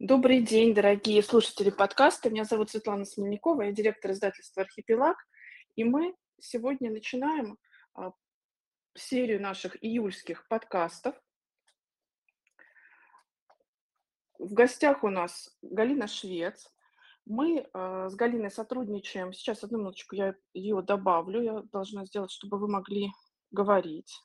Добрый день, дорогие слушатели подкаста. Меня зовут Светлана Смельникова, я директор издательства «Архипелаг». И мы сегодня начинаем а, серию наших июльских подкастов. В гостях у нас Галина Швец. Мы а, с Галиной сотрудничаем. Сейчас, одну минуточку, я ее добавлю. Я должна сделать, чтобы вы могли говорить.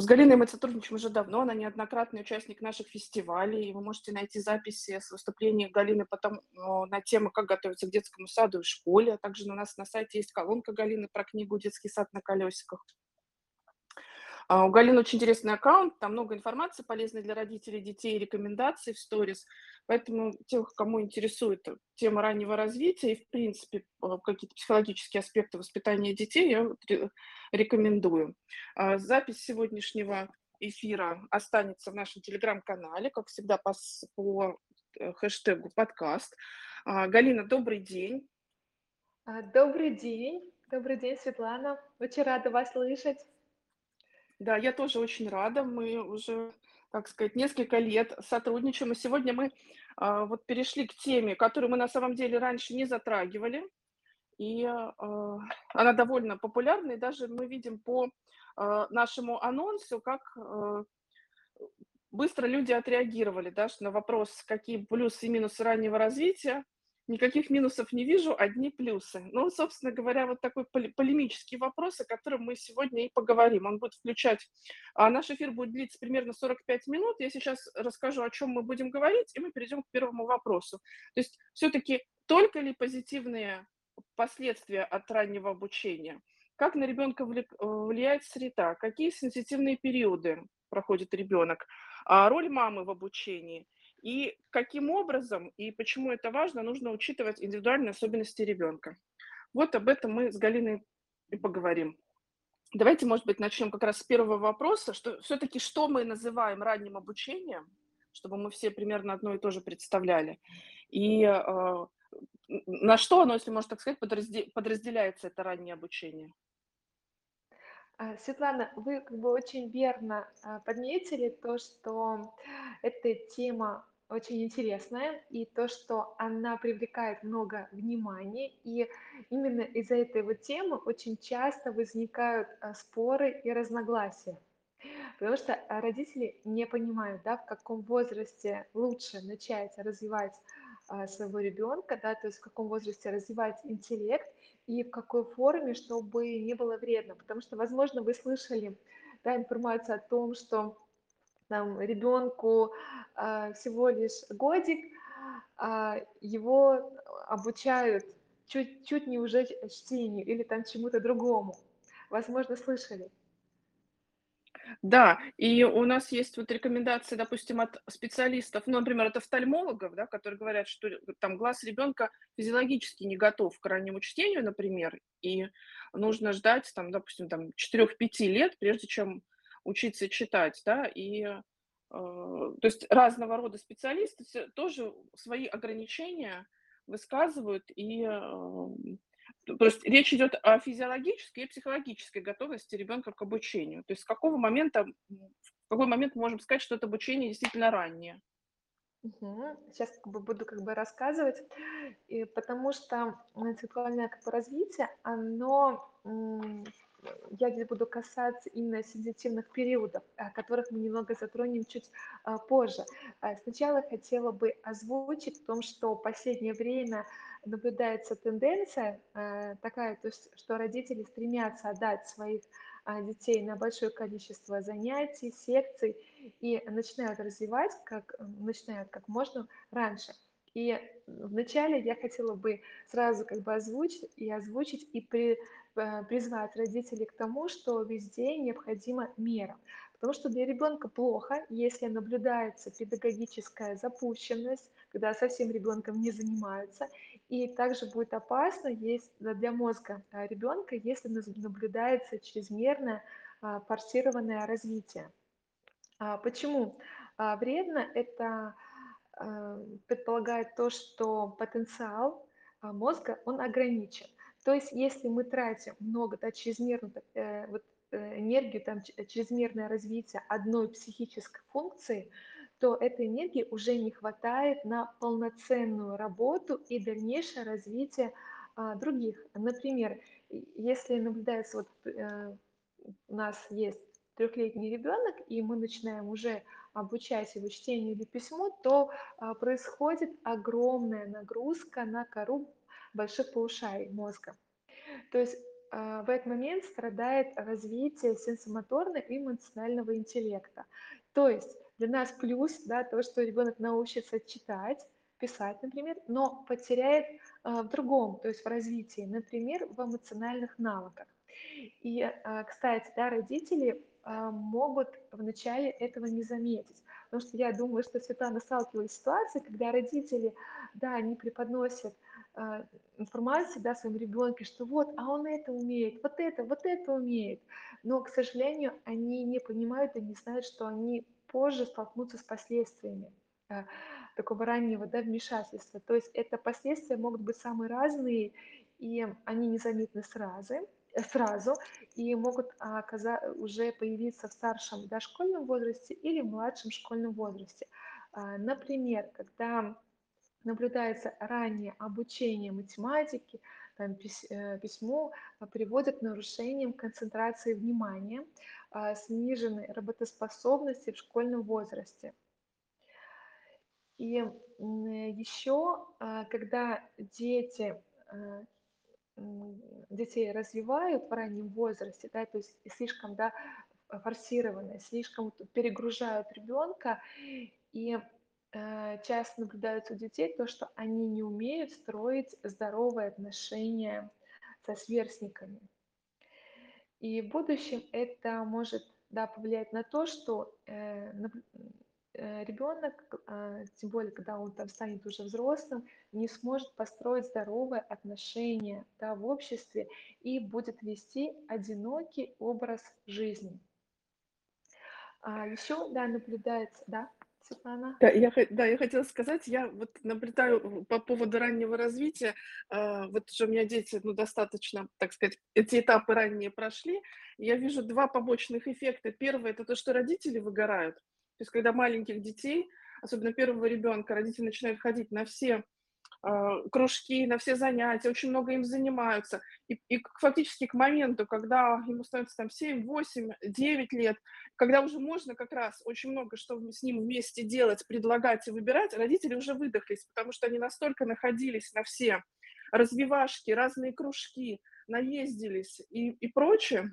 С Галиной мы сотрудничаем уже давно, она неоднократный участник наших фестивалей, и вы можете найти записи с выступлений Галины потом, на тему, как готовиться к детскому саду и школе, а также у нас на сайте есть колонка Галины про книгу «Детский сад на колесиках». А, у Галины очень интересный аккаунт, там много информации полезной для родителей, детей, рекомендаций в сторис. Поэтому тех, кому интересует тема раннего развития и, в принципе, а, какие-то психологические аспекты воспитания детей, я рекомендую. А, запись сегодняшнего эфира останется в нашем телеграм-канале, как всегда, по, по э, хэштегу подкаст. Галина, добрый день. Добрый день. Добрый день, Светлана. Очень рада вас слышать. Да, я тоже очень рада. Мы уже, так сказать, несколько лет сотрудничаем. И сегодня мы а, вот перешли к теме, которую мы на самом деле раньше не затрагивали. И а, она довольно популярна. И даже мы видим по а, нашему анонсу, как а, быстро люди отреагировали да, на вопрос, какие плюсы и минусы раннего развития никаких минусов не вижу, одни плюсы. Ну, собственно говоря, вот такой полемический вопрос, о котором мы сегодня и поговорим. Он будет включать... А наш эфир будет длиться примерно 45 минут. Я сейчас расскажу, о чем мы будем говорить, и мы перейдем к первому вопросу. То есть все-таки только ли позитивные последствия от раннего обучения? Как на ребенка влияет среда? Какие сенситивные периоды проходит ребенок? А роль мамы в обучении – и каким образом и почему это важно, нужно учитывать индивидуальные особенности ребенка. Вот об этом мы с Галиной и поговорим. Давайте, может быть, начнем как раз с первого вопроса, что все-таки что мы называем ранним обучением, чтобы мы все примерно одно и то же представляли. И э, на что оно, если можно так сказать, подразделяется это раннее обучение? А, Светлана, вы как бы очень верно а, подметили то, что эта тема очень интересная, и то, что она привлекает много внимания, и именно из-за этой вот темы очень часто возникают а, споры и разногласия. Потому что а, родители не понимают, да, в каком возрасте лучше начать развивать а, своего ребенка, да, то есть в каком возрасте развивать интеллект и в какой форме, чтобы не было вредно. Потому что, возможно, вы слышали да, информацию о том, что там, ребенку а, всего лишь годик, а, его обучают чуть-чуть не уже чтению или там чему-то другому. Возможно, слышали. Да, и у нас есть вот рекомендации, допустим, от специалистов, ну, например, от офтальмологов, да, которые говорят, что там глаз ребенка физиологически не готов к раннему чтению, например, и нужно ждать, там, допустим, там 4-5 лет, прежде чем учиться читать, да, и э, то есть разного рода специалисты тоже свои ограничения высказывают, и э, то есть речь идет о физиологической и психологической готовности ребенка к обучению. То есть с какого момента, в какой момент мы можем сказать, что это обучение действительно раннее? Сейчас как бы буду как бы рассказывать, и потому что сексуальное как бы развитие, оно я здесь буду касаться именно сенситивных периодов, о которых мы немного затронем чуть а, позже. А, сначала хотела бы озвучить о том, что в последнее время наблюдается тенденция а, такая, то есть, что родители стремятся отдать своих детей на большое количество занятий, секций и начинают развивать как, начинают как можно раньше. И вначале я хотела бы сразу как бы озвучить и озвучить и при, Э, призвать родителей к тому, что везде необходима мера. Потому что для ребенка плохо, если наблюдается педагогическая запущенность, когда совсем ребенком не занимаются. И также будет опасно есть для мозга э, ребенка, если наблюдается чрезмерное а, форсированное развитие. А почему а, вредно? Это э, предполагает то, что потенциал мозга, он ограничен. То есть, если мы тратим много, да, чрезмерно, э, вот э, энергию, там, чрезмерное развитие одной психической функции, то этой энергии уже не хватает на полноценную работу и дальнейшее развитие а, других. Например, если наблюдается, вот э, у нас есть трехлетний ребенок, и мы начинаем уже обучать его чтению или письму, то а, происходит огромная нагрузка на кору больших полушарий мозга. То есть а, в этот момент страдает развитие сенсомоторного и эмоционального интеллекта. То есть для нас плюс, да, то, что ребенок научится читать, писать, например, но потеряет а, в другом, то есть в развитии, например, в эмоциональных навыках. И, кстати, да, родители могут вначале этого не заметить. Потому что я думаю, что Светлана сталкивалась с ситуацией, когда родители, да, они преподносят а, информацию, да, своему ребенку, что вот, а он это умеет, вот это, вот это умеет. Но, к сожалению, они не понимают и не знают, что они позже столкнутся с последствиями а, такого раннего да, вмешательства. То есть это последствия могут быть самые разные, и они незаметны сразу, сразу и могут оказа- уже появиться в старшем дошкольном возрасте или младшем школьном возрасте. А, Например, когда наблюдается раннее обучение математике, там, э, письму, а, приводит к нарушениям концентрации внимания, а, сниженной работоспособности в школьном возрасте. И еще, когда дети а, детей развивают в раннем возрасте, да, то есть слишком, да, форсированно, слишком перегружают ребенка, и э, часто наблюдается у детей то, что они не умеют строить здоровые отношения со сверстниками. И в будущем это может да, повлиять на то, что э, ребенок, а, тем более, когда он там станет уже взрослым, не сможет построить здоровые отношения да, в обществе и будет вести одинокий образ жизни. А еще, да, наблюдается, да, Светлана? Да, я, да, я хотела сказать, я вот наблюдаю по поводу раннего развития, а, вот уже у меня дети, ну, достаточно, так сказать, эти этапы ранние прошли, я вижу два побочных эффекта. Первый– это то, что родители выгорают. То есть, когда маленьких детей, особенно первого ребенка, родители начинают ходить на все а, кружки, на все занятия, очень много им занимаются. И, и фактически к моменту, когда ему становится там 7, 8, 9 лет, когда уже можно как раз очень много что с ним вместе делать, предлагать и выбирать, родители уже выдохлись, потому что они настолько находились на все развивашки, разные кружки, наездились и, и прочее,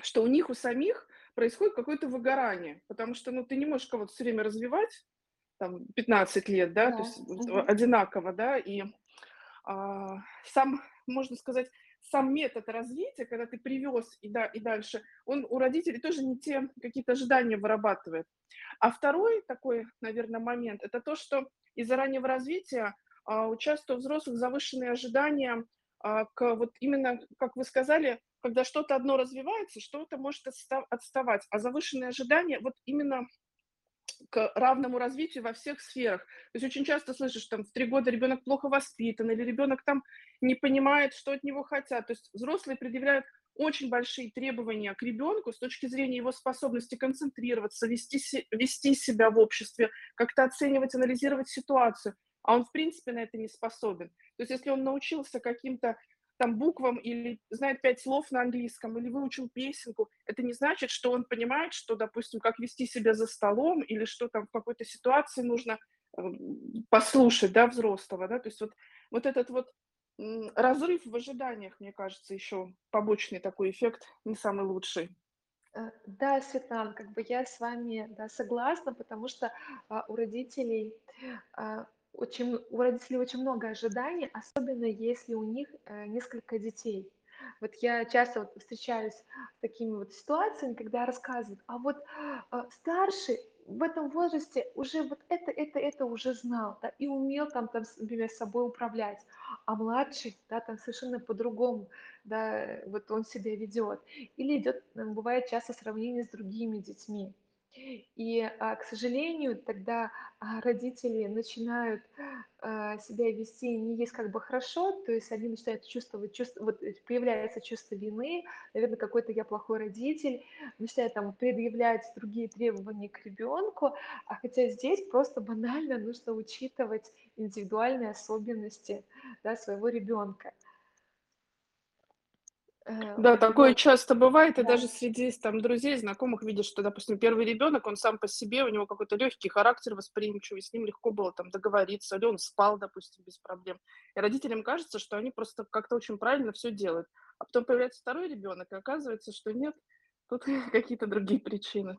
что у них у самих происходит какое-то выгорание, потому что ну, ты не можешь кого-то все время развивать, там 15 лет, да, то Да. есть вот, э, Мгм. одинаково, да, и а, сам, можно сказать, сам метод развития, когда ты привез и, да, и дальше, он у родителей тоже не те какие-то ожидания вырабатывает. А второй такой, наверное, момент, это то, что из-за раннего развития а, у часто у взрослых завышенные ожидания а, к вот именно, как вы сказали, когда что-то одно развивается, что-то может отста- отставать. А завышенные ожидания вот именно к равному развитию во всех сферах. То есть очень часто слышишь, там, в три года ребенок плохо воспитан, или ребенок там не понимает, что от него хотят. То есть взрослые предъявляют очень большие требования к ребенку с точки зрения его способности концентрироваться, вести, вести себя в обществе, как-то оценивать, анализировать ситуацию. А он, в принципе, на это не способен. То есть если он научился каким-то там буквам или знает пять слов на английском, или выучил песенку, это не значит, что он понимает, что, допустим, как вести себя за столом, или что там в какой-то ситуации нужно э, послушать, да, взрослого, да, то есть вот, вот этот вот разрыв в ожиданиях, мне кажется, еще побочный такой эффект, не самый лучший. Э, Да, Светлана, как бы я с вами, да, согласна, потому что а, у родителей а, очень, у родителей очень много ожиданий, особенно если у них э, несколько детей. Вот я часто вот встречаюсь с такими вот ситуациями, когда рассказывают, а вот а, старший в этом возрасте уже вот это, это, это уже знал, да, и умел там, там, например, собой управлять, а младший, да, там совершенно по-другому, да, вот он себя ведет. Или идет, бывает часто сравнение с другими детьми. И, а, к сожалению, тогда, а, родители начинают, а, себя вести не есть как бы хорошо, то есть они начинают чувствовать чувство вот, э, появляется чувство вины, наверно, какой-то я плохой родитель, начинают там предъявлять другие требования к ребенку, а хотя здесь просто банально нужно учитывать индивидуальные особенности, да, своего ребенка. Э, Да, такое вот, часто бывает, и да. даже среди там друзей, знакомых видишь, что, допустим, первый ребенок, он сам по себе, у него какой-то легкий характер, восприимчивый, с ним легко было там договориться, или он спал, допустим, без проблем. И родителям кажется, что они просто как-то очень правильно все делают. А потом появляется второй ребенок, и оказывается, что нет, тут какие-то другие причины.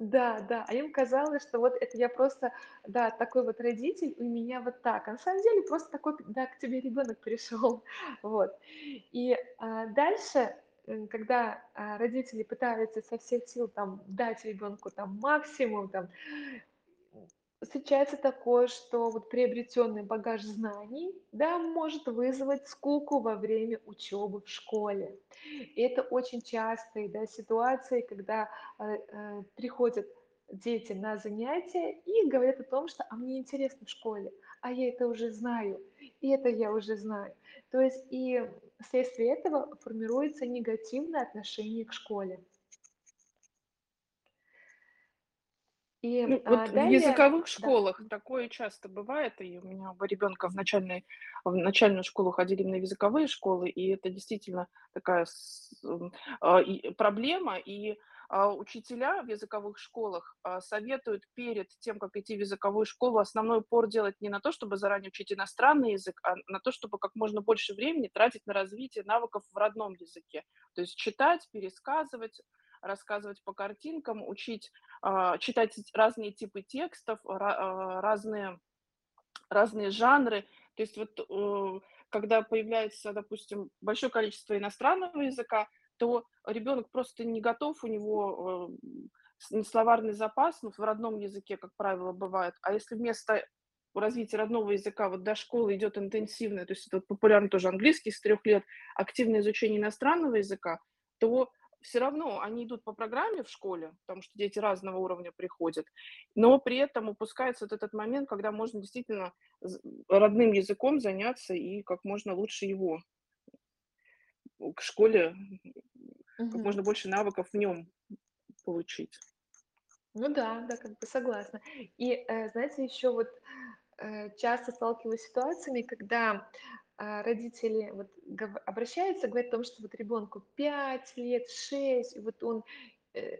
Да, да, а им казалось, что вот это я просто, да, такой вот родитель, у меня вот так. А на самом деле просто такой, да, к тебе ребенок пришел. Вот. И а, дальше, когда а, родители пытаются со всех сил там дать ребенку там максимум, там Встречается такое, что вот приобретенный багаж знаний, да, может вызвать скуку во время учебы в школе. И это очень частые, да, ситуации, когда э, э, приходят дети на занятия и говорят о том, что «а мне интересно в школе, а я это уже знаю, и это я уже знаю». То есть и вследствие этого формируется негативное отношение к школе. И Ну, а, вот в далее, языковых да, школах такое часто бывает, и у меня оба ребенка в начальной в начальную школу ходили в языковые школы, и это действительно такая с м, а, и проблема. И, а, учителя в языковых школах, а, советуют перед тем, как идти в языковую школу, основной упор делать не на то, чтобы заранее учить иностранный язык, а на то, чтобы как можно больше времени тратить на развитие навыков в родном языке. То есть читать, пересказывать, рассказывать по картинкам, учить а, читать разные типы текстов, а, разные разные жанры. То есть вот, э, когда появляется, допустим, большое количество иностранного языка, то ребенок просто не готов, у него, э, словарный запас, ну, в родном языке, как правило, бывает. А если вместо развития родного языка вот до школы идет интенсивное, то есть это популярно тоже английский с трех лет, активное изучение иностранного языка, то все равно они идут по программе в школе, потому что дети разного уровня приходят, но при этом упускается вот этот момент, когда можно действительно родным языком заняться и как можно лучше его к школе, как Мгм. можно больше навыков в нем получить. Ну да, да, как бы согласна. И, э, знаете, еще вот, э, часто сталкиваюсь с ситуациями, когда, родители вот обращаются, говорят о том, что вот ребенку 5 лет, 6, и вот он, э,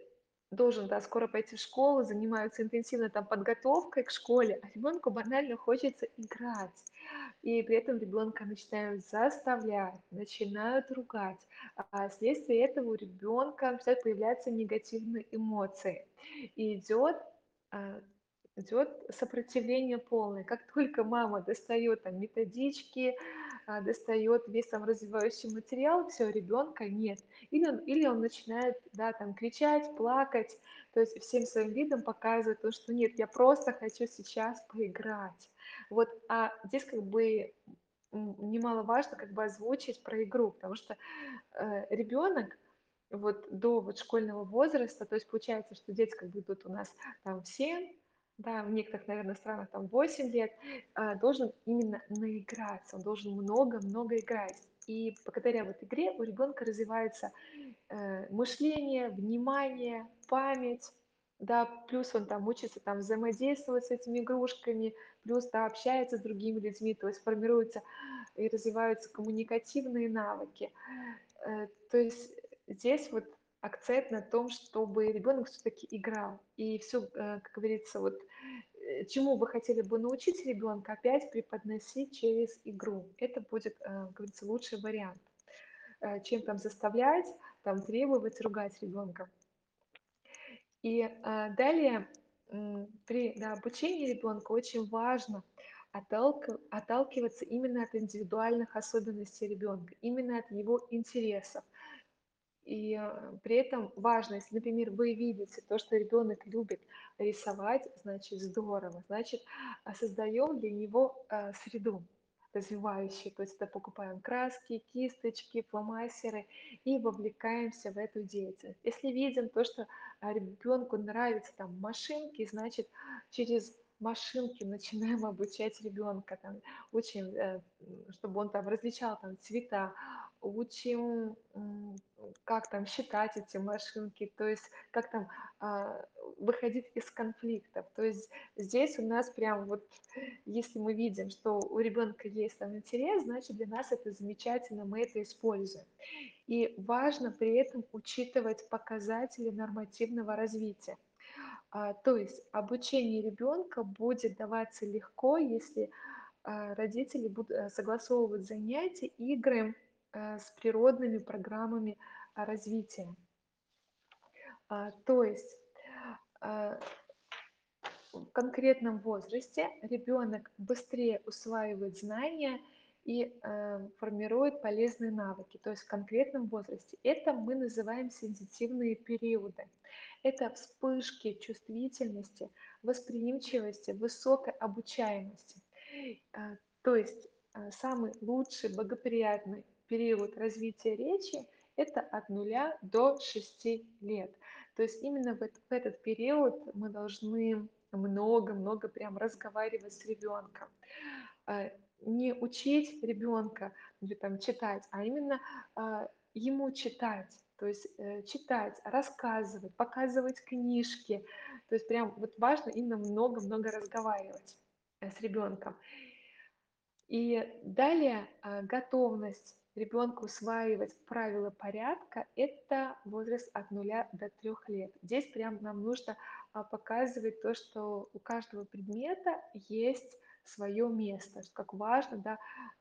должен, да, скоро пойти в школу, занимаются интенсивно там подготовкой к школе, а ребенку банально хочется играть. И при этом ребенка начинают заставлять, начинают ругать. А вследствие этого у ребенка начинают появляться негативные эмоции. И идет, а, идет сопротивление полное. Как только мама достает там методички, а, достает весь там развивающий материал, все, ребенка нет. Или он, или он начинает, да, там кричать, плакать, то есть всем своим видом показывает то, что нет, я просто хочу сейчас поиграть. Вот, а здесь как бы немаловажно как бы озвучить про игру, потому что э, ребенок вот до вот школьного возраста, то есть получается, что дети как бы идут у нас там в 7, да, в некоторых, наверное, странах там 8 лет, а, должен именно наиграться, он должен много-много играть. И благодаря вот игре у ребенка развивается э, мышление, внимание, память, да, плюс он там учится там взаимодействовать с этими игрушками, плюс, да, общается с другими людьми, то есть формируются и развиваются коммуникативные навыки. Э, то есть здесь вот акцент на том, чтобы ребенок все-таки играл. И все, как говорится, вот э, чему вы хотели бы научить ребенка, опять преподносить через игру. Это будет, э, как говорится, лучший вариант, э, чем там заставлять, там требовать, ругать ребенка. И далее при да, обучении ребенка очень важно отталк- отталкиваться именно от индивидуальных особенностей ребенка, именно от его интересов. И а, при этом важно, если, например, вы видите то, что ребенок любит рисовать, значит здорово, значит а, создаем для него а, среду. развивающие, то есть это покупаем краски, кисточки, фломастеры и вовлекаемся в эту деятельность. Если видим то, что ребенку нравятся там машинки, значит через машинки начинаем обучать ребенка, там, учим, э, чтобы он там различал там цвета, учим, как там считать эти машинки, то есть как там а, выходить из конфликтов. То есть здесь у нас прям вот, если мы видим, что у ребенка есть там интерес, значит для нас это замечательно, мы это используем. И важно при этом учитывать показатели нормативного развития. А, то есть обучение ребенка будет даваться легко, если а, родители будут э, согласовывать занятия, игры с природными программами развития. А, то есть в конкретном возрасте ребенок быстрее усваивает знания и э, формирует полезные навыки, то есть в конкретном возрасте. Это мы называем сенситивные периоды. Это вспышки чувствительности, восприимчивости, высокой обучаемости. Э, то есть э, самый лучший, благоприятный период развития речи – это от нуля до 6 лет. То есть именно в этот, период мы должны много-много прям разговаривать с ребенком. Э, не учить ребенка или там читать, а именно ему читать, то есть э, читать, рассказывать, показывать книжки. То есть прям вот важно именно много-много разговаривать э, с ребенком. И далее э, готовность ребенка усваивать правила порядка – это возраст от 0 до 3 лет. Здесь прям нам нужно а, показывать то, что у каждого предмета есть свое место, как важно да,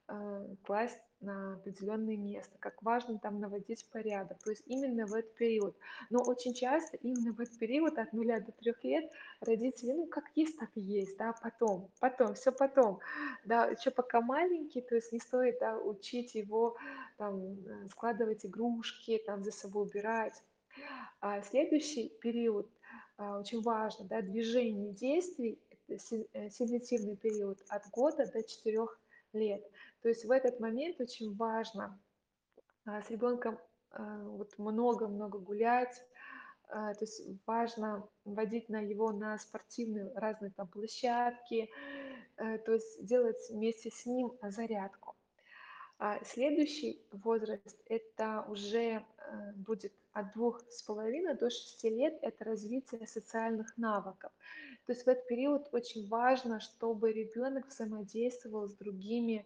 э, класть на определенное место, как важно там наводить порядок, то есть именно в этот период. Но очень часто именно в этот период от нуля до трех лет родители, ну как есть, так и есть, да, потом, потом, все потом, да, еще пока маленький, то есть не стоит, да, учить его там э, складывать игрушки, там за собой убирать. А следующий период а, очень важно, да, движение действий, сенситивный период от года до 4 лет. То есть в этот момент очень важно а, с ребенком а, вот много-много гулять, то есть важно водить на его на спортивные разные там площадки, э, то есть делать вместе с ним зарядку. А следующий возраст это уже э, будет от двух с половиной до шести лет, это развитие социальных навыков. То есть в этот период очень важно, чтобы ребенок взаимодействовал с другими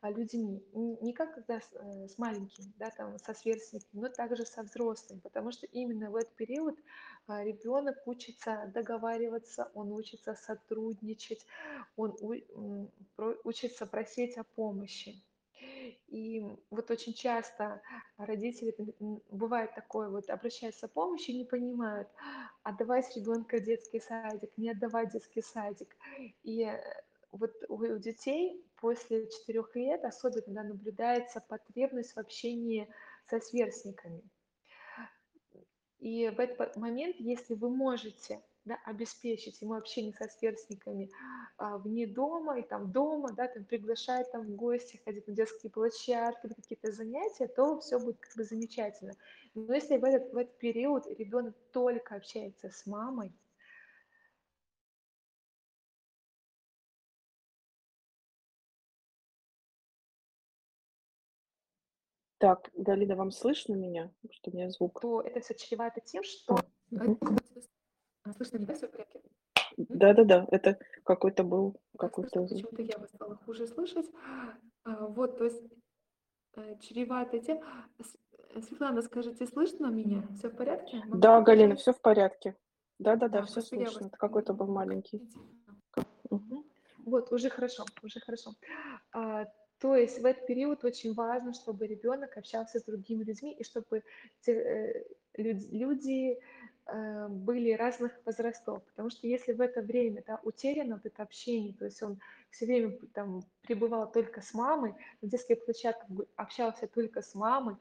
а, людьми, не как когда с, э, с маленькими, да, там, со сверстниками, но также со взрослыми, потому что именно в этот период а, ребенок учится договариваться, он учится сотрудничать, он учится просить о помощи. И вот очень часто родители, бывает такое, вот обращаются о помощи не понимают, отдавать ребенка детский садик, не отдавать детский садик. И э, вот у детей после четырех лет особенно наблюдается потребность в общении со сверстниками. И в этот момент, если вы можете да, обеспечить ему общение со сверстниками а, вне дома и там дома, да, там приглашать там в гости, ходить на детские площадки, какие-то занятия, то все будет как бы замечательно. Но если в этот, в этот период ребенок только общается с мамой, Так, Галина, вам слышно меня? Что у меня звук? то это все чревато тем, что... А, слышно меня, все в порядке? Да-да-да, это какой-то был слышно, какой-то почему-то я вас стала хуже слышать. А, вот, то есть э, чревато тем... Э, Светлана, скажите, слышно меня? Все в порядке? Могу Да, Галина, продолжать? все в порядке. Да-да-да, Да, все вас слышно. Это какой-то был маленький. Вот, уже хорошо, уже хорошо. А, то есть в этот период очень важно, чтобы ребенок общался с другими людьми и чтобы те, э, люд- люди были разных возрастов. Потому что если в это время да, утеряно вот это общение, то есть он все время там пребывал только с мамой, на детских площадках общался только с мамой,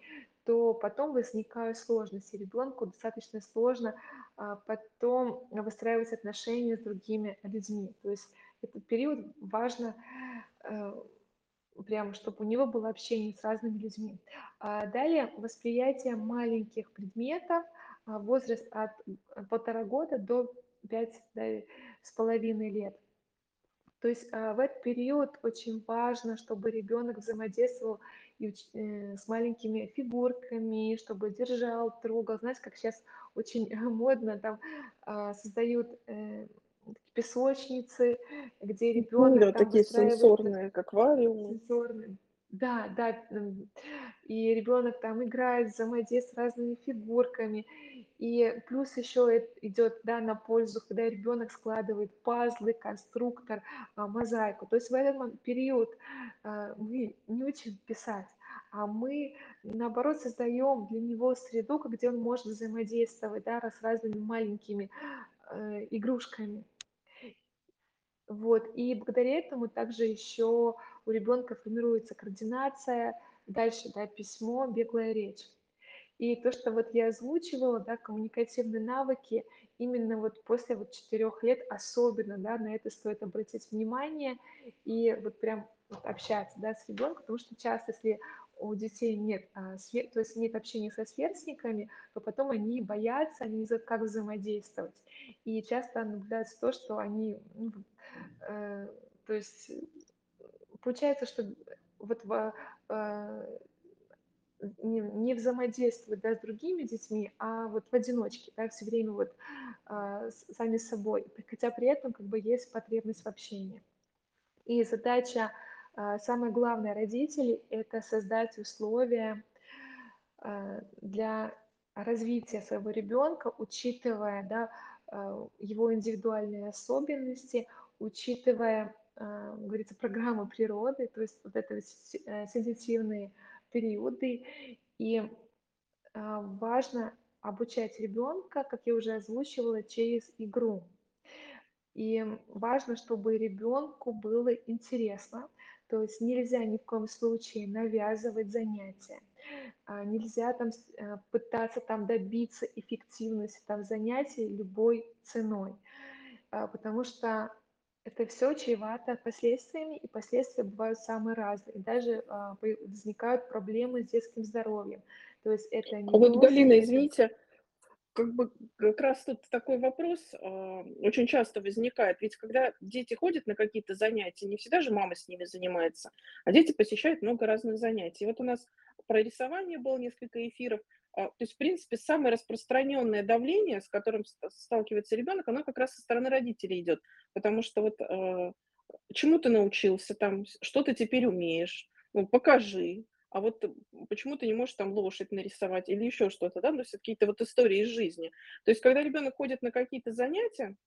то потом возникают сложности. Ребенку достаточно сложно а, потом выстраивать отношения с другими людьми. То есть этот период важно э, прям чтобы у него было общение с разными людьми. А, далее восприятие маленьких предметов, а, возраст от полтора года до пять с половиной лет. То есть а, в этот период очень важно, чтобы ребенок взаимодействовал э, с маленькими фигурками, чтобы держал, трогал. Знаете, как сейчас очень модно, там а, создают э, песочницы, где Ну ребенок да, там такие сенсорные, как аквариумы. сенсорный. Да, да, и ребенок там играет, взаимодействует с разными фигурками. И плюс еще идет, да, на пользу, когда ребенок складывает пазлы, конструктор, а, мозаику. То есть в этот период а, мы не учим писать, а мы, наоборот, создаем для него среду, где он может взаимодействовать, да, с разными маленькими э, игрушками. Вот, и благодаря этому также еще у ребенка формируется координация, дальше, да, письмо, беглая речь. И то, что вот я озвучивала, да, коммуникативные навыки, именно вот после вот четырех лет особенно, да, на это стоит обратить внимание и вот прям вот общаться, да, с ребенком, потому что часто, если у детей нет, а, то есть нет общения со сверстниками, то потом они боятся, они не знают, как взаимодействовать. И часто наблюдается то, что они, ну, э, то есть получается, что вот э, не, не взаимодействовать да, с другими детьми, а вот в одиночке, да, все время вот с- сами собой, хотя при этом как бы есть потребность в общении. И задача, а, самая главная родителей, это создать условия а, для развития своего ребенка, учитывая да, а, его индивидуальные особенности, учитывая, говорится, программы природы, то есть вот это э, сенситивные периоды. И важно обучать ребенка, как я уже озвучивала, через игру. И важно, чтобы ребенку было интересно, то есть нельзя ни в коем случае навязывать занятия, а, нельзя там э, пытаться там добиться эффективности там занятий любой ценой, а, потому что это все чревато последствиями, и последствия бывают самые разные. Даже а, возникают проблемы с детским здоровьем. То есть это А вот, Галина, извините, Как бы как раз тут такой вопрос, а, очень часто возникает. Ведь когда дети ходят на какие-то занятия, не всегда же мама с ними занимается, а дети посещают много разных занятий. Вот у нас про рисование было несколько эфиров. А, то есть, в принципе, самое распространенное давление, с которым ст сталкивается ребенок, оно как раз со стороны родителей идет. Потому что вот, э, чему ты научился там, что ты теперь умеешь, ну, покажи. А вот почему ты не можешь там лошадь нарисовать или еще что-то, да, то есть какие-то вот истории из жизни. То есть когда ребенок ходит на какие-то занятия,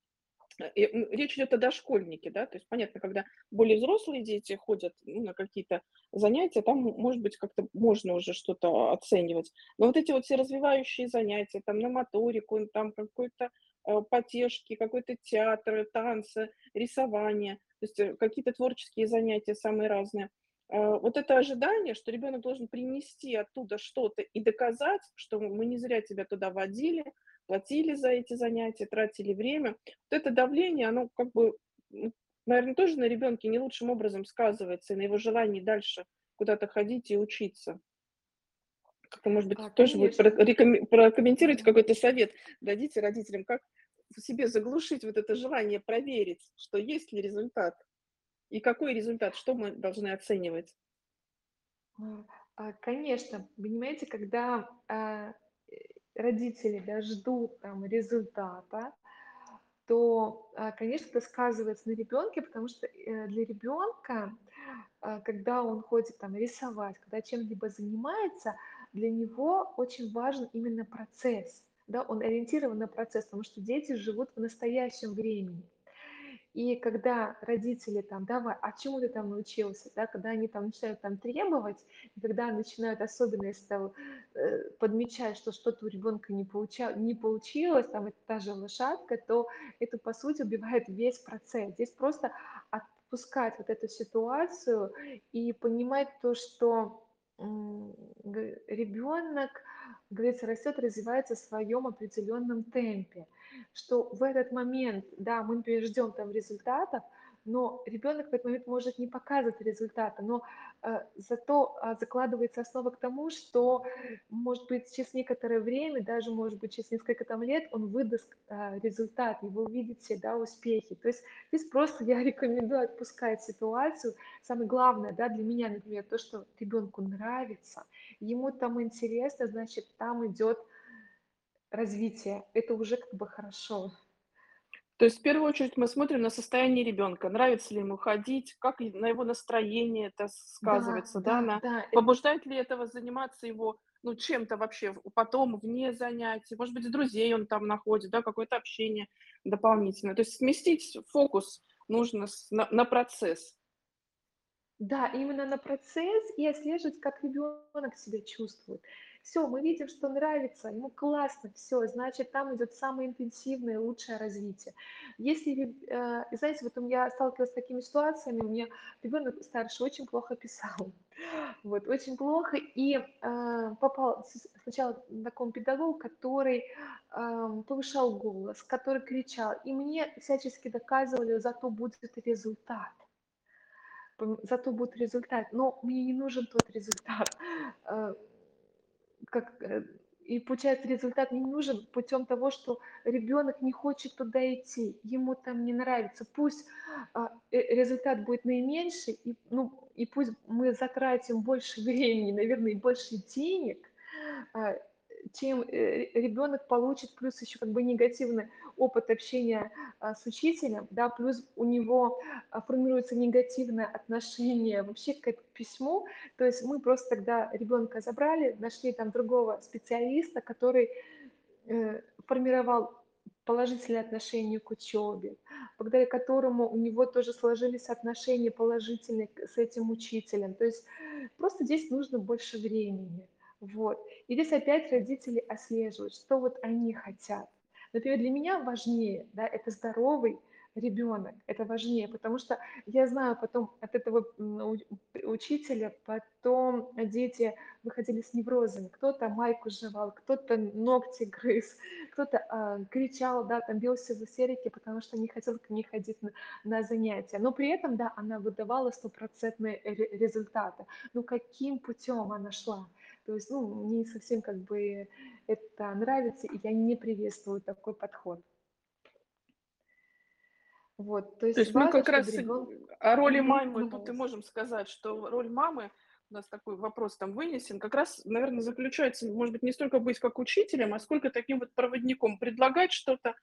э, речь идет о дошкольнике, да, то есть понятно, когда более взрослые дети ходят ну, на какие-то занятия, там, может быть, как-то можно уже что-то оценивать. Но вот эти вот все развивающие занятия, там, на моторику, там, какой-то э, потешки, какой-то театр, танцы, рисование, то есть э, какие-то творческие занятия самые разные. Э, Вот это ожидание, что ребенок должен принести оттуда что-то и доказать, что мы не зря тебя туда водили, платили за эти занятия, тратили время. Вот это давление, оно как бы, наверное, тоже на ребенке не лучшим образом сказывается, и на его желании дальше куда-то ходить и учиться. Как-то, может быть, а, тоже вы прокомментируете да. какой-то совет, дадите родителям, как в себе заглушить вот это желание проверить, что есть ли результат, и какой результат, что мы должны оценивать. А, конечно, понимаете, когда, а, родители, да, ждут там результата, то, а, конечно, это сказывается на ребенке, потому что, э, для ребенка, когда он ходит там рисовать, когда чем-либо занимается, для него очень важен именно процесс, да, он ориентирован на процесс, потому что дети живут в настоящем времени. И когда родители там, давай, а чему ты там научился, да, когда они там начинают там требовать, и когда начинают, особенно если там, э, подмечать, что что-то у ребенка не, получа, не получилось, там это та же лошадка, то это, по сути, убивает весь процесс. Здесь просто отпускать вот эту ситуацию и понимать то, что ребенок, говорится, растет, развивается в своем определенном темпе. Что в этот момент, да, мы ждем там результатов, но ребенок в этот момент может не показывать результата, но э, зато а, закладывается основа к тому, что, может быть, через некоторое время, даже, может быть, через несколько там лет он выдаст а, результат, и вы увидите, да, успехи. То есть здесь просто я рекомендую отпускать ситуацию. Самое главное, да, для меня, например, то, что ребенку нравится, ему там интересно, значит, там идет развитие. Это уже как бы хорошо. То есть в первую очередь мы смотрим на состояние ребенка, нравится ли ему ходить, как на его настроение это сказывается, да, да, на да, э, побуждает ли этого заниматься его, ну, чем-то вообще потом, вне занятий, может быть, друзей он там находит, да, какое-то общение дополнительное. То есть сместить фокус нужно на на процесс. да, именно на процесс и отслеживать, как ребенок себя чувствует. Все, мы видим, что нравится, ему классно, все, значит, там идет самое интенсивное, лучшее развитие. Если, э, знаете, вот у меня сталкивалась с такими ситуациями, у меня ребенок старший очень плохо писал, вот, очень плохо, и э, попал сначала на такому педагогу, который ам, повышал голос, который кричал, и мне всячески доказывали, зато будет результат зато будет результат. Но мне не нужен тот результат. Как, э, и получается, результат не нужен путем того, что ребенок не хочет туда идти, ему там не нравится. Пусть а, э, результат будет наименьший, и, ну, и пусть мы затратим больше времени, наверное, и больше денег, а, чем э, ребенок получит, плюс еще как бы негативный опыт общения а, с учителем, да, плюс у него а, формируется негативное отношение вообще к письму, то есть мы просто тогда ребенка забрали, нашли там другого специалиста, который э, формировал положительные отношения к учебе, благодаря которому у него тоже сложились отношения положительные с этим учителем. То есть просто здесь нужно больше времени. Вот. И здесь опять родители отслеживают, что вот они хотят. Например, для меня важнее, да, это здоровый ребенок, это важнее, потому что я знаю потом от этого учителя, потом дети выходили с неврозами, кто-то майку жевал, кто-то ногти грыз, кто-то а, кричал, да, там бился в истерике, потому что не хотел к ней ходить на, на занятия. Но при этом, да, она выдавала стопроцентные результаты. Ну, каким путем она шла? То есть, ну, мне совсем как бы это нравится, и я не приветствую такой подход. Вот, то То есть есть мы важно, как раз, ребенок... о роли мамы тут и можем сказать, что роль мамы, у нас такой вопрос там вынесен, как раз, наверное, заключается, может быть, не столько быть как учителем, а сколько таким вот проводником, предлагать что-то,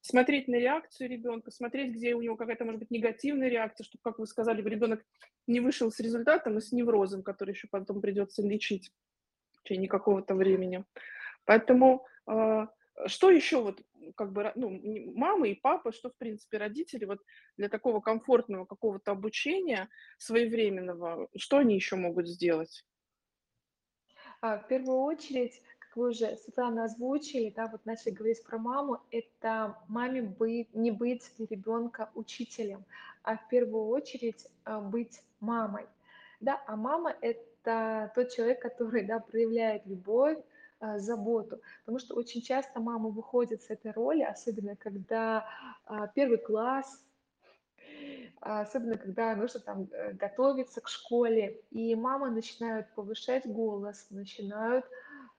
смотреть на реакцию ребенка, смотреть, где у него какая-то, может быть, негативная реакция, чтобы, как вы сказали, ребенок не вышел с результатом и с неврозом, который еще потом придется лечить в течение какого-то времени. Поэтому, а, что еще вот, как бы, ну, м, мама и папа, что, в принципе, родители вот для такого комфортного какого-то обучения своевременного, что они еще могут сделать? А, в первую очередь, как вы уже, Светлана, озвучили, да, вот начали говорить про маму, это маме быть, не быть ребенка учителем, а в первую очередь а, быть мамой. Да, а мама– это тот человек, который, да, проявляет любовь, а, заботу. Потому что очень часто мама выходит с этой роли, особенно когда а, первый класс, а, особенно когда нужно там э, готовиться к школе, и мама начинают повышать голос, начинают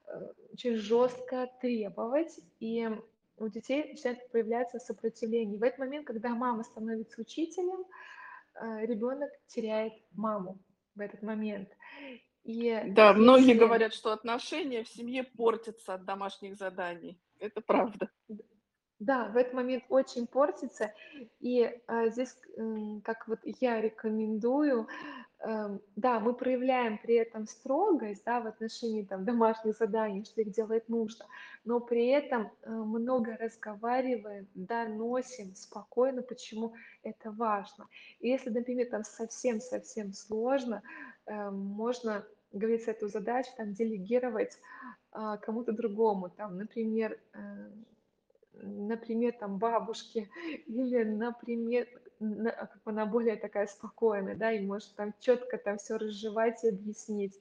э, очень жестко требовать, и у детей начинает появляться сопротивление. В этот момент, когда мама становится учителем, э, ребенок теряет маму в этот момент. И Да, многие если говорят, что отношения в семье портятся от домашних заданий. Это правда. Да, в этот момент очень портится. И, а, здесь, как вот я рекомендую, да, мы проявляем при этом строгость, да, в отношении там домашних заданий, что их делать нужно, но при этом, э, много разговариваем, доносим спокойно, почему это важно. И если, например, там совсем-совсем сложно, э, можно, как говорится, эту задачу там делегировать, а, кому-то другому. Там, например, э например, там бабушке или, например, как бы она более такая спокойная, да, и может там четко там все разжевать и объяснить.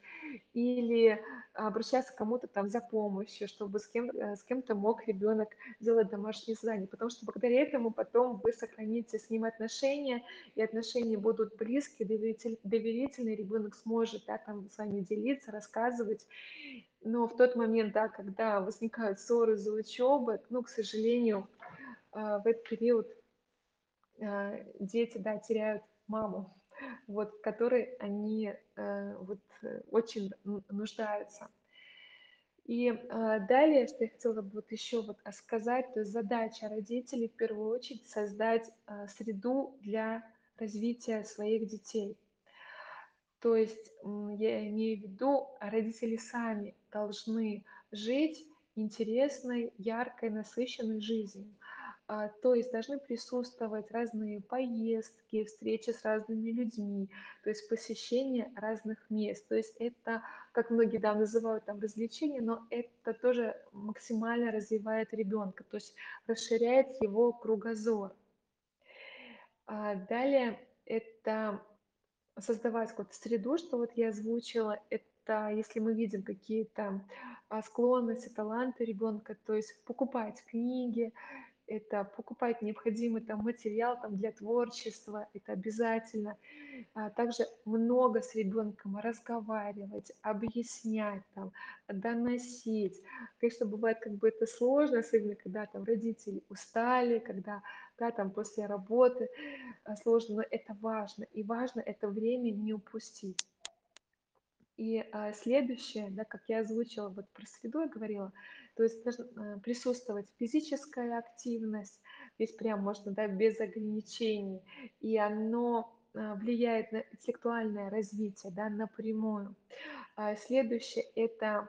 Или обращаться к кому-то там за помощью, чтобы с кем э, с кем-то мог ребенок делать домашние задания. Потому что благодаря этому потом вы сохраните с ним отношения, и отношения будут близкие, доверитель доверительные, ребенок сможет, да, там с вами делиться, рассказывать. Но в тот момент, да, когда возникают ссоры за учебой, ну, к сожалению, а, в этот период а, дети, да, теряют маму, вот, в которой они э, вот очень нуждаются. И а, далее, что я хотела бы вот еще вот сказать, то есть задача родителей в первую очередь создать среду для развития своих детей. То есть я имею в виду, родители сами должны жить интересной, яркой, насыщенной жизнью. А, то есть должны присутствовать разные поездки, встречи с разными людьми, то есть посещение разных мест. То есть это, как многие да, называют там развлечения, но это тоже максимально развивает ребенка, то есть расширяет его кругозор. А далее это создавать какую-то среду, что вот я озвучила, это если мы видим какие-то а, склонности, таланты ребенка, то есть покупать книги, это покупать необходимый там материал там, для творчества, это обязательно. А также много с ребенком разговаривать, объяснять, там, доносить. Конечно, бывает как бы это сложно, особенно когда там родители устали, когда да, там после работы а, сложно, но это важно. И важно это время не упустить. И а, следующее, да, как я озвучила, вот про среду я говорила, то есть э, присутствовать физическая активность, здесь прям можно, да, без ограничений, и оно а, влияет на интеллектуальное развитие, да, напрямую. А следующее – это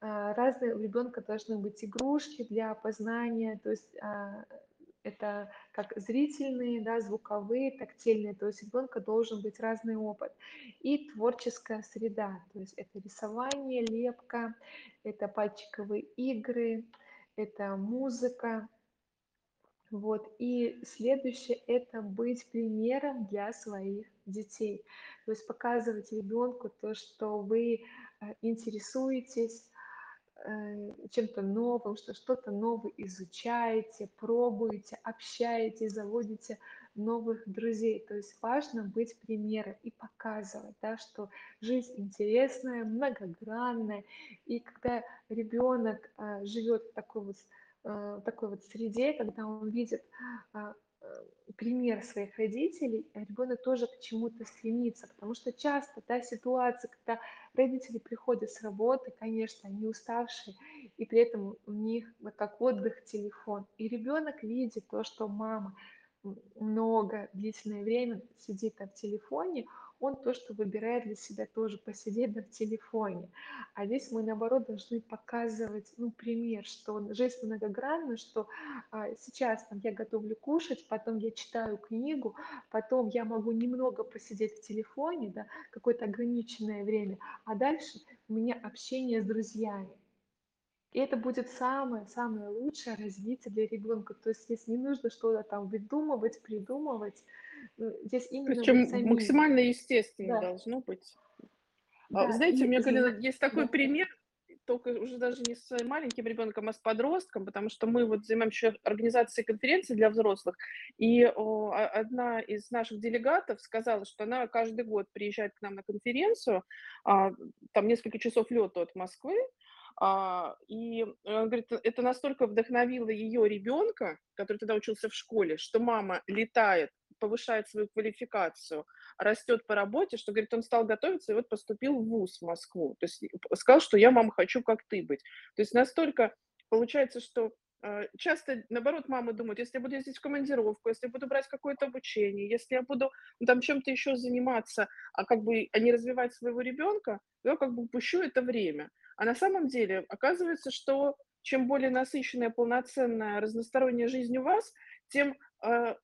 а, разные у ребенка должны быть игрушки для опознания, то есть а, это как зрительные, да, звуковые, тактильные, то есть ребенка должен быть разный опыт. И творческая среда, то есть это рисование, лепка, это пальчиковые игры, это музыка. Вот. И следующее – это быть примером для своих детей. То есть показывать ребенку то, что вы э, интересуетесь, чем-то новым, что что-то новое изучаете, пробуете, общаетесь, заводите новых друзей. То есть важно быть примером и показывать, да, что жизнь интересная, многогранная. И когда ребенок а, живет в такой вот, а, такой вот среде, когда он видит пример своих родителей, ребенок тоже к чему-то стремится, потому что часто та ситуация, когда родители приходят с работы, конечно, они уставшие, и при этом у них вот как отдых телефон, и ребенок видит то, что мама много длительное время сидит в телефоне, он то, что выбирает для себя тоже посидеть в телефоне. А здесь мы, наоборот, должны показывать, ну, пример, что жизнь многогранна, что а, сейчас там, я готовлю кушать, потом я читаю книгу, потом я могу немного посидеть в телефоне, да, какое-то ограниченное время, а дальше у меня общение с друзьями. И это будет самое-самое лучшее развитие для ребенка. То есть здесь не нужно что-то там выдумывать, придумывать. Ну, здесь именно Причем вот самим. максимально естественно Да. должно быть. Да, А, знаете, у и меня, зна- Галина, есть такой да. пример, только уже даже не с маленьким ребенком, а с подростком, потому что мы вот занимаемся еще организацией конференции для взрослых, и о, а- одна из наших делегатов сказала, что она каждый год приезжает к нам на конференцию, а, там несколько часов лета от Москвы, а, и он говорит, это настолько вдохновило ее ребенка, который тогда учился в школе, что мама летает, повышает свою квалификацию, растет по работе, что, говорит, он стал готовиться и вот поступил в ВУЗ в Москву. То есть сказал, что я, мама, хочу как ты быть. То есть настолько получается, что э, часто, наоборот, мамы думают, если я буду ездить в командировку, если я буду брать какое-то обучение, если я буду ну, там чем-то еще заниматься, а как бы, а не развивать своего ребенка, я как бы упущу это время. А на самом деле оказывается, что чем более насыщенная, полноценная, разносторонняя жизнь у вас, тем э,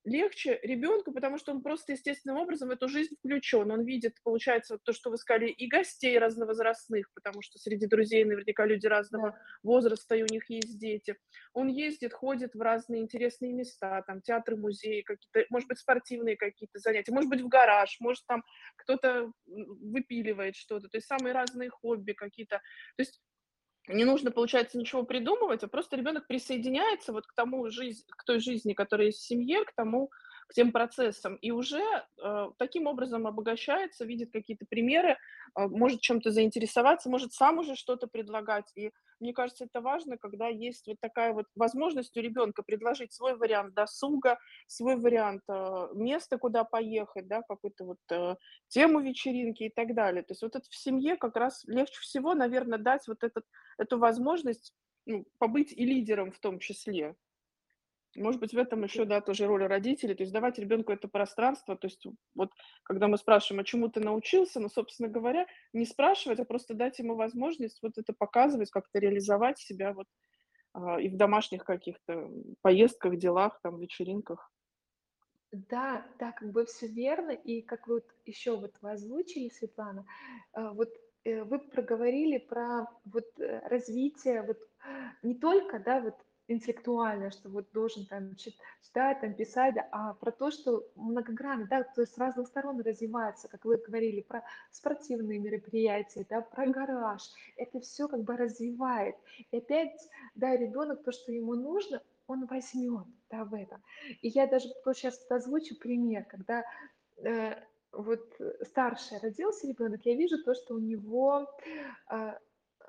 легче ребенку, потому что он просто естественным образом в эту жизнь включен. Он видит, получается, то, что вы сказали, и гостей разновозрастных, потому что среди друзей наверняка люди разного Да. возраста, и у них есть дети. Он ездит, ходит в разные интересные места, там театры, музеи, какие-то, может быть, спортивные какие-то занятия, может быть, в гараж, может, там кто-то выпиливает что-то, то есть самые разные хобби какие-то. То есть не нужно, получается, ничего придумывать, а просто ребенок присоединяется вот к тому жизнь, к той жизни, которая есть в семье, к тому, к тем процессам, и уже э, таким образом обогащается, видит какие-то примеры, э, может чем-то заинтересоваться, может сам уже что-то предлагать. И мне кажется, это важно, когда есть вот такая вот возможность у ребенка предложить свой вариант досуга, свой вариант э, места, куда поехать, да, какую-то вот э, тему вечеринки и так далее. То есть вот это в семье как раз легче всего, наверное, дать вот этот, эту возможность ну, побыть и лидером в том числе. Может быть, в этом еще, да, тоже роль родителей, то есть давать ребенку это пространство, то есть вот когда мы спрашиваем, а чему ты научился, ну, собственно говоря, не спрашивать, а просто дать ему возможность вот это показывать, как-то реализовать себя вот а, и в домашних каких-то поездках, делах, там, вечеринках. Да, да, как бы все верно. И как вот еще вот вы озвучили, Светлана, э, вот э, вы проговорили про вот э, развитие вот не только, да, вот интеллектуальное, что вот должен там чит- читать, там писать, а про то, что многогранно, да, то есть с разных сторон развивается, как вы говорили, про спортивные мероприятия, да, про гараж. Это все как бы развивает. И опять, да, ребенок то, что ему нужно, он возьмет, да, в этом. И я даже вот сейчас озвучу пример, когда э, вот э, старший родился ребенок, я вижу то, что у него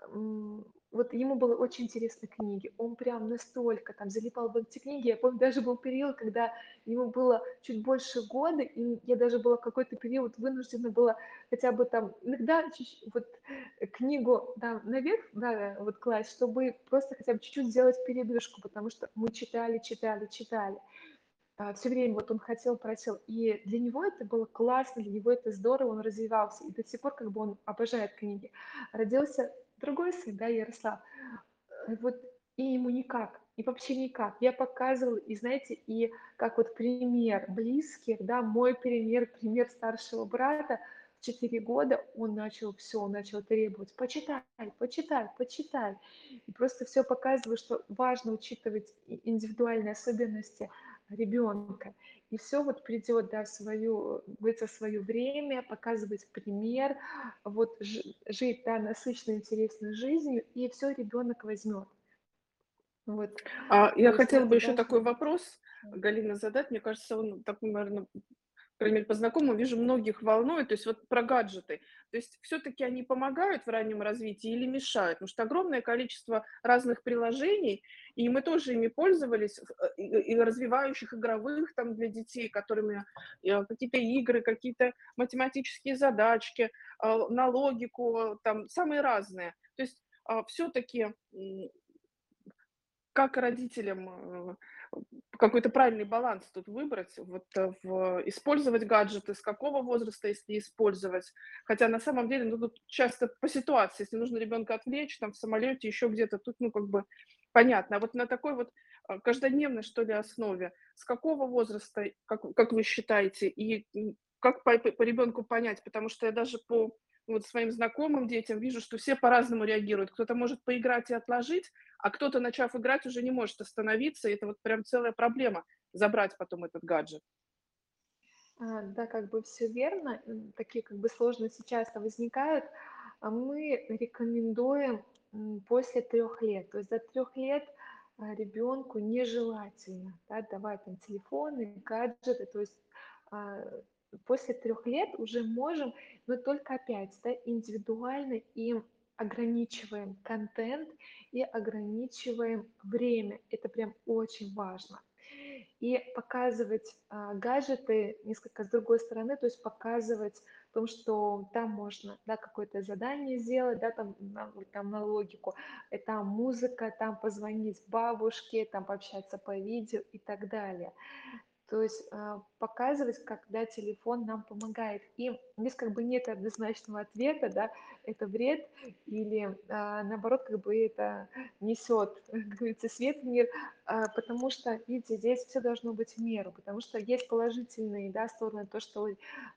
м, вот ему было очень интересны книги. Он прям настолько там залипал в эти книги. Я помню, даже был период, когда ему было чуть больше года, и я даже была какой-то период вынуждена была хотя бы там иногда вот книгу да, наверх да, вот класть, чтобы просто хотя бы чуть-чуть сделать передышку, потому что мы читали, читали, читали а, все время вот он хотел, просил. И для него это было классно, для него это здорово, он развивался. И до сих пор как бы он обожает книги. Родился другой сын, да, Ярослав. Э, Вот и ему никак, и вообще никак. Я показывала, и знаете, и как вот пример близких, да, мой пример, пример старшего брата, в 4 года он начал все, он начал требовать, почитай, почитай, почитай. И просто все показываю, что важно учитывать индивидуальные особенности ребенка. И все вот придет, да, в свою, говорится, свое время, показывать пример, вот жи- жить, да, насыщенной, интересной жизнью, и все ребенок возьмет. Вот, А то я есть хотела бы еще даже... такой вопрос, Галина, задать. Мне кажется, он такой, наверное, крайней мере, по знакомым вижу, многих волнует. То есть вот про гаджеты. То есть все-таки они помогают в раннем развитии или мешают? Потому что огромное количество разных приложений, и мы тоже ими пользовались, э, и, развивающих игровых там для детей, которыми э, какие-то игры, какие-то математические задачки, э, на логику, там самые разные. То есть все-таки как родителям, какой-то правильный баланс тут выбрать, вот, в использовать гаджеты, с какого возраста, если использовать. Хотя на самом деле, ну, тут часто по ситуации, если нужно ребенка отвлечь, там, в самолете, еще где-то, тут, ну, как бы понятно. А вот на такой вот э, каждодневной, что ли, основе, с какого возраста, как, как вы считаете, и как по, по ребенку понять? Потому что я даже по вот своим знакомым детям вижу, что все по-разному реагируют. Кто-то может поиграть и отложить, а кто-то, начав играть, уже не может остановиться. И это вот прям целая проблема забрать потом этот гаджет. А, Да, как бы все верно, такие как бы сложности часто возникают. А Мы рекомендуем после трех лет, то есть до трех лет ребенку нежелательно да, давать там телефоны, гаджеты, то есть а, после трех лет уже можем, но только опять да, индивидуально им ограничиваем контент и ограничиваем время. Это прям очень важно. И показывать а, гаджеты несколько с другой стороны, то есть показывать о том, что там можно да, какое-то задание сделать, да, там, на, там на логику, и там музыка, там позвонить бабушке, там пообщаться по видео и так далее. То есть а, показывать, когда телефон нам помогает. И здесь как бы нет однозначного ответа, да, это вред или а, наоборот как бы это несет, как говорится, свет в мир, а, потому что, видите, здесь все должно быть в меру, потому что есть положительные, да, стороны, то, что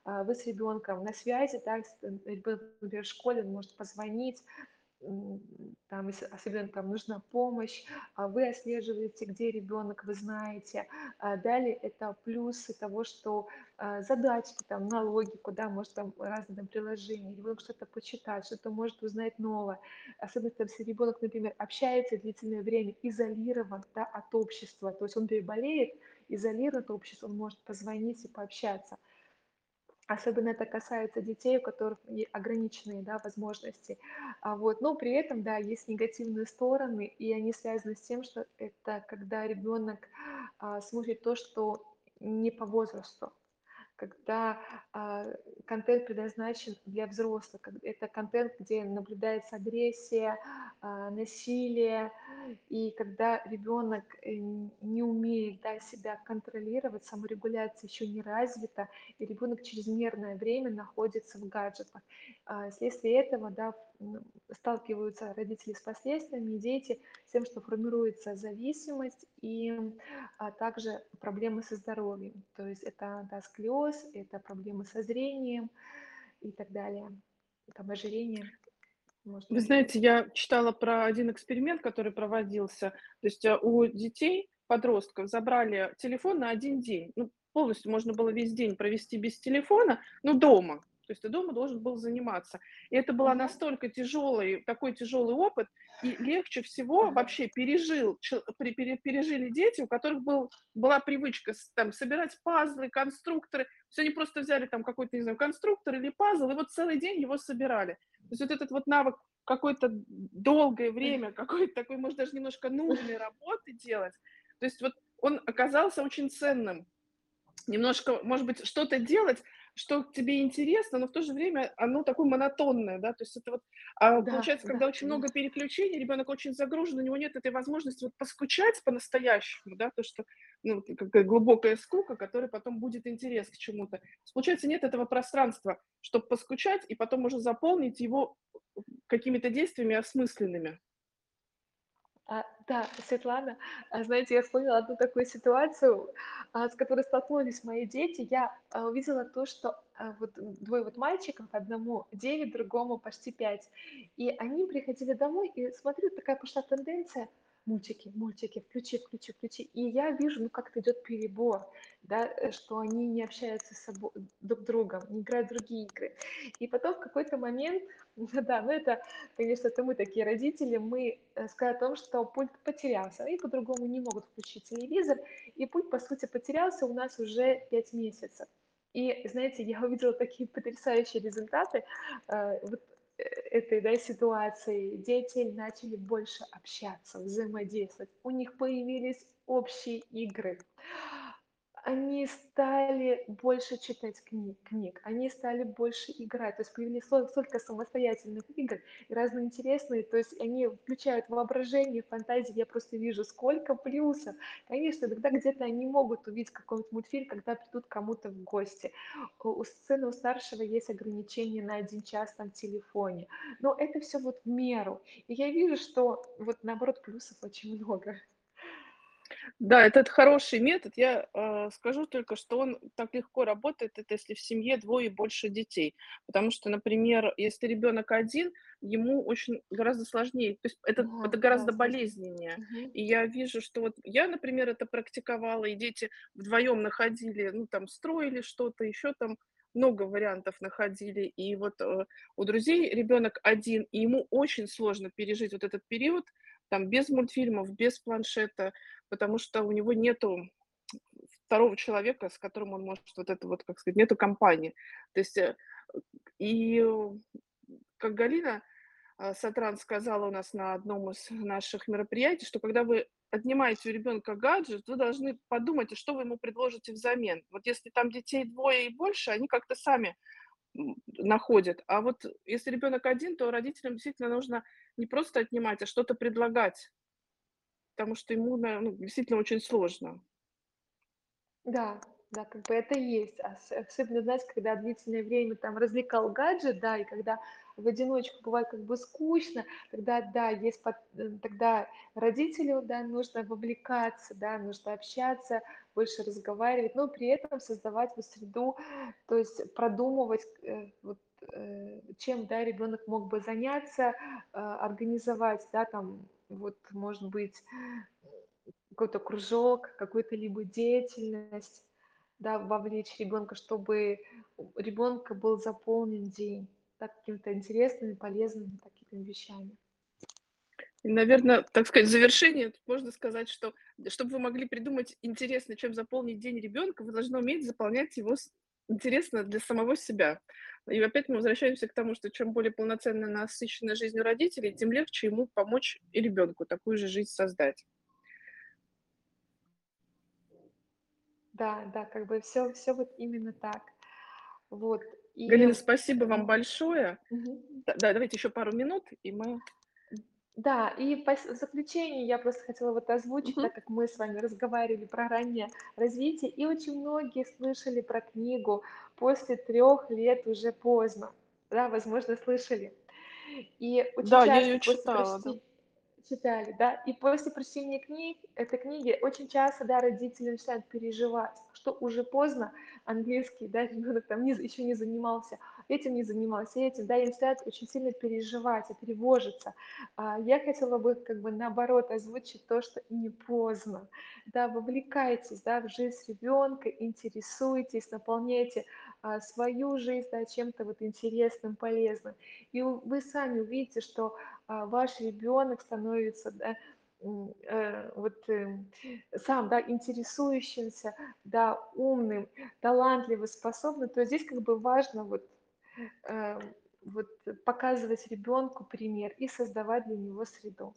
вы, с ребенком на связи, да, ребенок, например, в школе, он может позвонить, там, особенно там нужна помощь, а вы отслеживаете, где ребенок, вы знаете. А далее это плюсы того, что а, задачки, там, на логику, да, может там разные там, приложения, ребенок что-то почитать, что-то может узнать новое. Особенно там, если ребенок, например, общается длительное время, изолирован да, от общества, то есть он переболеет, изолирован от общества, он может позвонить и пообщаться. Особенно это касается детей, у которых ограниченные да, возможности. А вот, но при этом, да, есть негативные стороны, и они связаны с тем, что это когда ребенок а, смотрит то, что не по возрасту когда а, контент предназначен для взрослых. Это контент, где наблюдается агрессия, а, насилие, и когда ребенок э, не умеет да, себя контролировать, саморегуляция еще не развита, и ребенок чрезмерное время находится в гаджетах. А, вследствие этого да, сталкиваются родители с последствиями, дети с тем, что формируется зависимость и а также проблемы со здоровьем. То есть это да, это проблемы со зрением и так далее. Там ожирение. Может Вы знаете, я читала про один эксперимент, который проводился. То есть э, у детей, подростков, забрали телефон на один день. Ну, полностью можно было весь день провести без телефона, но дома. То есть ты дома должен был заниматься. И это был настолько тяжелый, такой тяжелый опыт, и легче всего вообще пережил, пережили дети, у которых был, была привычка там, собирать пазлы, конструкторы. То есть они просто взяли там какой-то, не знаю, конструктор или пазл, и вот целый день его собирали. То есть вот этот вот навык какое-то долгое время, какой-то такой, может, даже немножко нужной работы делать. То есть вот он оказался очень ценным. Немножко, может быть, что-то делать, что тебе интересно, но в то же время оно такое монотонное, да, то есть это вот, а, да, получается, да, когда да, очень много переключений, ребенок очень загружен, у него нет этой возможности вот поскучать по-настоящему, да, то, что, ну, какая глубокая скука, которая потом будет интерес к чему-то. Получается, нет этого пространства, чтобы поскучать и потом уже заполнить его какими-то действиями осмысленными. А, да, Светлана, а, знаете, я вспомнила одну такую ситуацию, а, с которой столкнулись мои дети. Я а, увидела то, что вот двое вот мальчиков, одному 9, другому почти 5. И они приходили домой, и смотрю, такая пошла тенденция – мультики, мультики, включи, включи, включи. И я вижу, ну как-то идет перебор, да, э, что они не общаются с собой, друг с другом, не играют в другие игры. И потом в какой-то момент, да, ну это, конечно, это мы такие родители, мы э, сказали о том, что пульт потерялся, и по-другому не могут включить телевизор, и пульт, по сути, потерялся у нас уже 5 месяцев. И, знаете, я увидела такие потрясающие результаты. Э, вот этой да, ситуации дети начали больше общаться, взаимодействовать. У них появились общие игры они стали больше читать книг, книг, они стали больше играть, то есть появились столько самостоятельных игр, и разные интересные, то есть они включают воображение, фантазию, я просто вижу, сколько плюсов. Конечно, иногда где-то они могут увидеть какой-нибудь мультфильм, когда придут кому-то в гости. У сына, у старшего есть ограничения на один час в телефоне, но это все вот в меру. И я вижу, что вот наоборот плюсов очень много. Да, этот хороший метод. Я э, скажу только, что он так легко работает, это если в семье двое и больше детей. Потому что, например, если ребенок один, ему очень гораздо сложнее, то есть это, Ага, это гораздо да, болезненнее. Мгм. И я вижу, что вот я, например, это практиковала, и дети вдвоем находили, ну там строили что-то, еще там много вариантов находили. И вот э, у друзей ребенок один, и ему очень сложно пережить вот этот период, там без мультфильмов, без планшета, потому что у него нету второго человека, с которым он может вот это вот, как сказать, нету компании. То есть, э, и как Галина э, Сатран сказала у нас на одном из наших мероприятий, что когда вы отнимаете у ребенка гаджет, вы должны подумать, а что вы ему предложите взамен. Вот если там детей двое и больше, они как-то сами находят. А вот если ребенок один, то родителям действительно нужно не просто отнимать, а что-то предлагать, потому что ему ну, действительно очень сложно. Да, да, как бы это есть. Ос особенно, знаете, когда длительное время там развлекал гаджет, да, и когда в одиночку бывает как бы скучно, тогда, да, есть под э, тогда родителю, да, нужно вовлекаться, да, нужно общаться, больше разговаривать, но при этом создавать вот среду, то есть продумывать, э, вот, э, чем, да, ребенок мог бы заняться, организовать, да, там, вот, может быть, какой-то кружок, какую-то либо деятельность, да, вовлечь ребенка, чтобы у ребенка был заполнен день, да, какими-то интересными, полезными какими-то вещами. И, наверно, так сказать, в завершение можно сказать, что чтобы вы могли придумать интересно, чем заполнить день ребенка, вы должны уметь заполнять его интересно для самого себя. И опять мы возвращаемся к тому, что чем более полноценная, насыщенная жизнь у родителей, тем легче ему помочь и ребенку такую же жизнь создать. Да, да, как бы всё всё вот именно так. Вот, и, Галина, спасибо вам большое. Да, да, давайте еще пару минут, и мы Да, и пос в заключение я просто хотела вот озвучить, Мгм. так как мы с вами разговаривали про раннее развитие, и очень многие слышали про книгу "После трех лет уже поздно". Да, возможно, слышали. И очень Да, я ее часто после читала, да. читали, да, и после прочтения книг этой книги очень часто, да, родители начинают переживать, что уже поздно, английский, да, ребенок там не еще не занимался, этим не занимался, этим, да, и начинают очень сильно переживать и тревожиться. А я хотела бы как бы наоборот озвучить то, что не поздно. Да, вовлекайтесь, да, в жизнь ребенка, интересуйтесь, наполняйте, а, свою жизнь, да, чем-то вот интересным, полезным. И вы сами увидите, что, а, ваш ребенок становится, да, э, вот, э, сам, да, интересующимся, да, умным, талантливым, способным. То здесь как бы важно вот, вот показывать ребенку пример и создавать для него среду.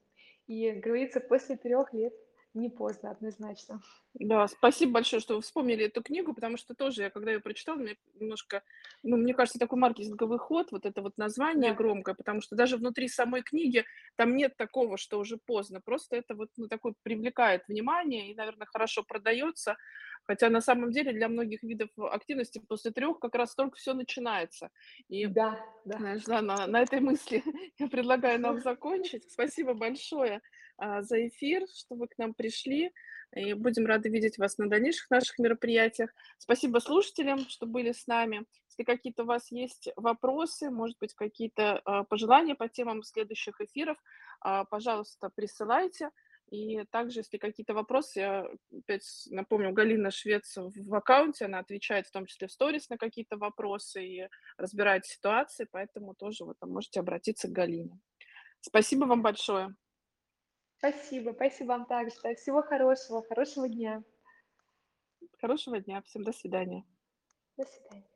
И, говорится, после трех лет не поздно однозначно. Да, спасибо большое, что вы вспомнили эту книгу, потому что тоже я, когда ее прочитала, мне немножко, ну, мне кажется, такой маркетинговый ход, вот это вот название Да. громкое, потому что даже внутри самой книги там нет такого, что уже поздно. Просто это вот, ну, такое привлекает внимание и, наверно, хорошо продается. Хотя на самом деле для многих видов активности после 3 как раз только всё начинается. И, Да, да. знаешь, да, на на этой мысли я предлагаю нам закончить. Спасибо большое, за эфир, что вы к нам пришли, и будем рады видеть вас на дальнейших наших мероприятиях. Спасибо слушателям, что были с нами. Если какие-то у вас есть вопросы, может быть, какие-то, а, пожелания по темам следующих эфиров, а, пожалуйста, присылайте. И также, если какие-то вопросы, я опять напомню, Галина Швец в аккаунте, она отвечает в том числе в сторис на какие-то вопросы и разбирает ситуации, поэтому тоже вы там можете обратиться к Галине. Спасибо вам большое. Спасибо, спасибо вам также. Всего хорошего, хорошего дня. Хорошего дня. Всем до свидания. До свидания.